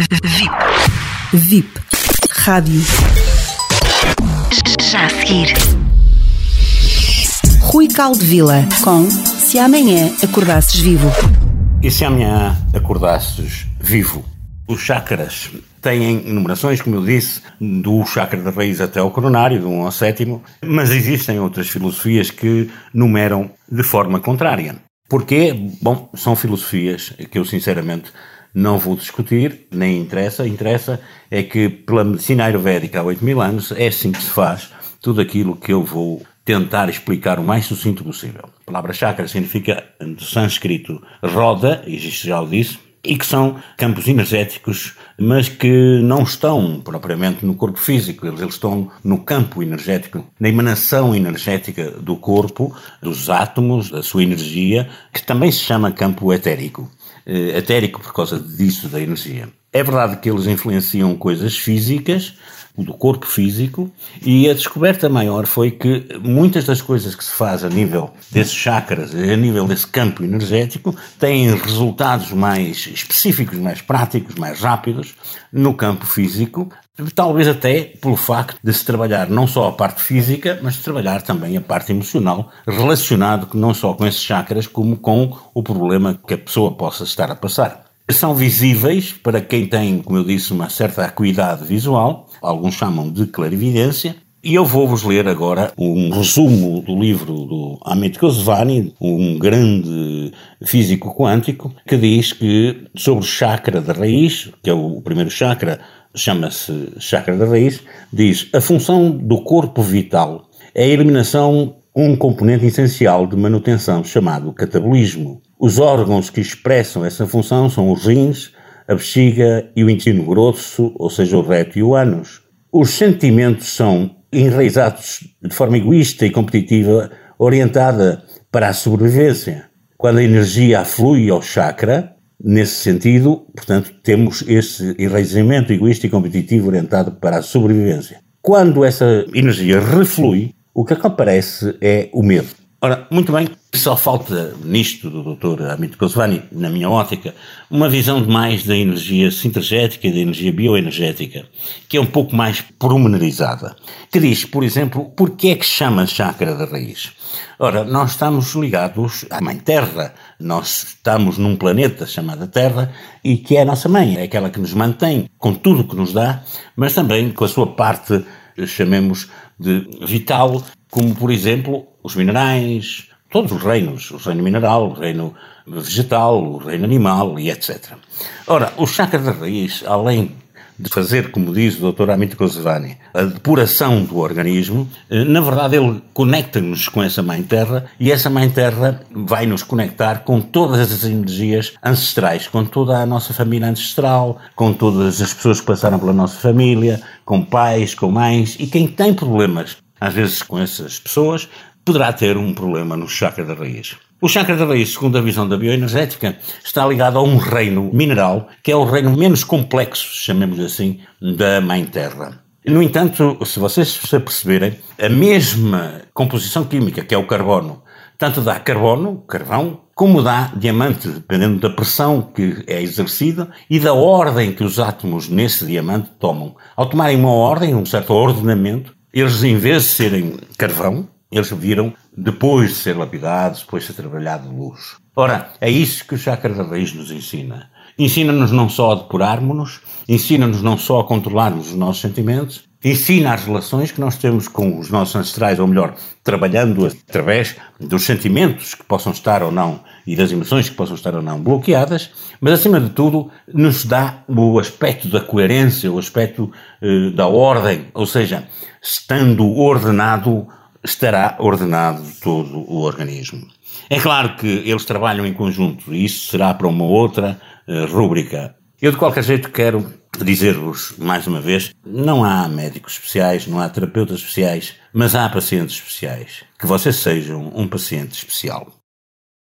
VIP. VIP. Rádio. Já a seguir. Rui Caldevila com Se Amanhã Acordasses Vivo. E se amanhã acordasses vivo? Os chakras têm numerações, como eu disse, do chakra da raiz até ao coronário, do 1 ao sétimo, mas existem outras filosofias que numeram de forma contrária. Porquê? Bom, são filosofias que eu sinceramente não vou discutir, nem interessa. Interessa é que pela medicina ayurvédica há 8 mil anos é assim que se faz tudo aquilo que eu vou tentar explicar o mais sucinto possível. A palavra chakra significa, do sânscrito, roda, e isto já o disse, e que são campos energéticos, mas que não estão propriamente no corpo físico, eles, eles estão no campo energético, na emanação energética do corpo, dos átomos, da sua energia, que também se chama campo etérico. Eh, etérico por causa disso, da energia. É verdade que eles influenciam coisas físicas, do corpo físico, e a descoberta maior foi que muitas das coisas que se faz a nível desses chakras, a nível desse campo energético, têm resultados mais específicos, mais práticos, mais rápidos no campo físico, talvez até pelo facto de se trabalhar não só a parte física, mas trabalhar também a parte emocional, relacionado não só com esses chakras, como com o problema que a pessoa possa estar a passar. São visíveis para quem tem, como eu disse, uma certa acuidade visual, alguns chamam de clarividência, e eu vou-vos ler agora um resumo do livro do Amit Goswami, um grande físico quântico, que diz que sobre o chakra da raiz, que é o primeiro chakra, chama-se chakra da raiz, diz a função do corpo vital é a eliminação um componente essencial de manutenção chamado catabolismo. Os órgãos que expressam essa função são os rins, a bexiga e o intestino grosso, ou seja, o reto e o ânus. Os sentimentos são enraizados de forma egoísta e competitiva, orientada para a sobrevivência. Quando a energia aflui ao chakra, nesse sentido, portanto, temos esse enraizamento egoísta e competitivo orientado para a sobrevivência. Quando essa energia reflui, o que aparece é o medo. Ora, muito bem, só falta nisto do Dr. Amit Goswami, na minha ótica, uma visão de mais da energia sintergética e da energia bioenergética, que é um pouco mais pormenorizada, que diz, por exemplo, porquê é que chama chakra da raiz? Ora, nós estamos ligados à Mãe Terra, nós estamos num planeta chamado Terra e que é a nossa mãe, é aquela que nos mantém com tudo o que nos dá, mas também com a sua parte, chamemos de vital, como por exemplo os minerais, todos os reinos, o reino mineral, o reino vegetal, o reino animal e etc. Ora, o chakra da raiz, além de fazer, como diz o Dr. Amit Goswami, a depuração do organismo, eh, na verdade ele conecta-nos com essa Mãe Terra e essa Mãe Terra vai nos conectar com todas as energias ancestrais, com toda a nossa família ancestral, com todas as pessoas que passaram pela nossa família, com pais, com mães e quem tem problemas, às vezes com essas pessoas, poderá ter um problema no chakra da raiz. O chakra da raiz, segundo a visão da bioenergética, está ligado a um reino mineral, que é o reino menos complexo, chamemos assim, da Mãe Terra. No entanto, se vocês se perceberem, a mesma composição química, que é o carbono, tanto dá carbono, carvão, como dá diamante, dependendo da pressão que é exercida e da ordem que os átomos nesse diamante tomam. Ao tomarem uma ordem, um certo ordenamento, eles, em vez de serem carvão, eles viram depois de ser lapidados, depois de ser trabalhado de luz. Ora, é isso que o chakra da raiz nos ensina. Ensina-nos não só a depurarmos-nos, ensina-nos não só a controlarmos os nossos sentimentos, ensina as relações que nós temos com os nossos ancestrais, ou melhor, trabalhando através dos sentimentos que possam estar ou não e das emoções que possam estar ou não bloqueadas, mas acima de tudo nos dá o aspecto da coerência, o aspecto eh, da ordem, ou seja, estando ordenado, estará ordenado todo o organismo. É claro que eles trabalham em conjunto e isso será para uma outra uh, rúbrica. Eu, de qualquer jeito, quero dizer-vos, mais uma vez, não há médicos especiais, não há terapeutas especiais, mas há pacientes especiais. Que vocês sejam um paciente especial.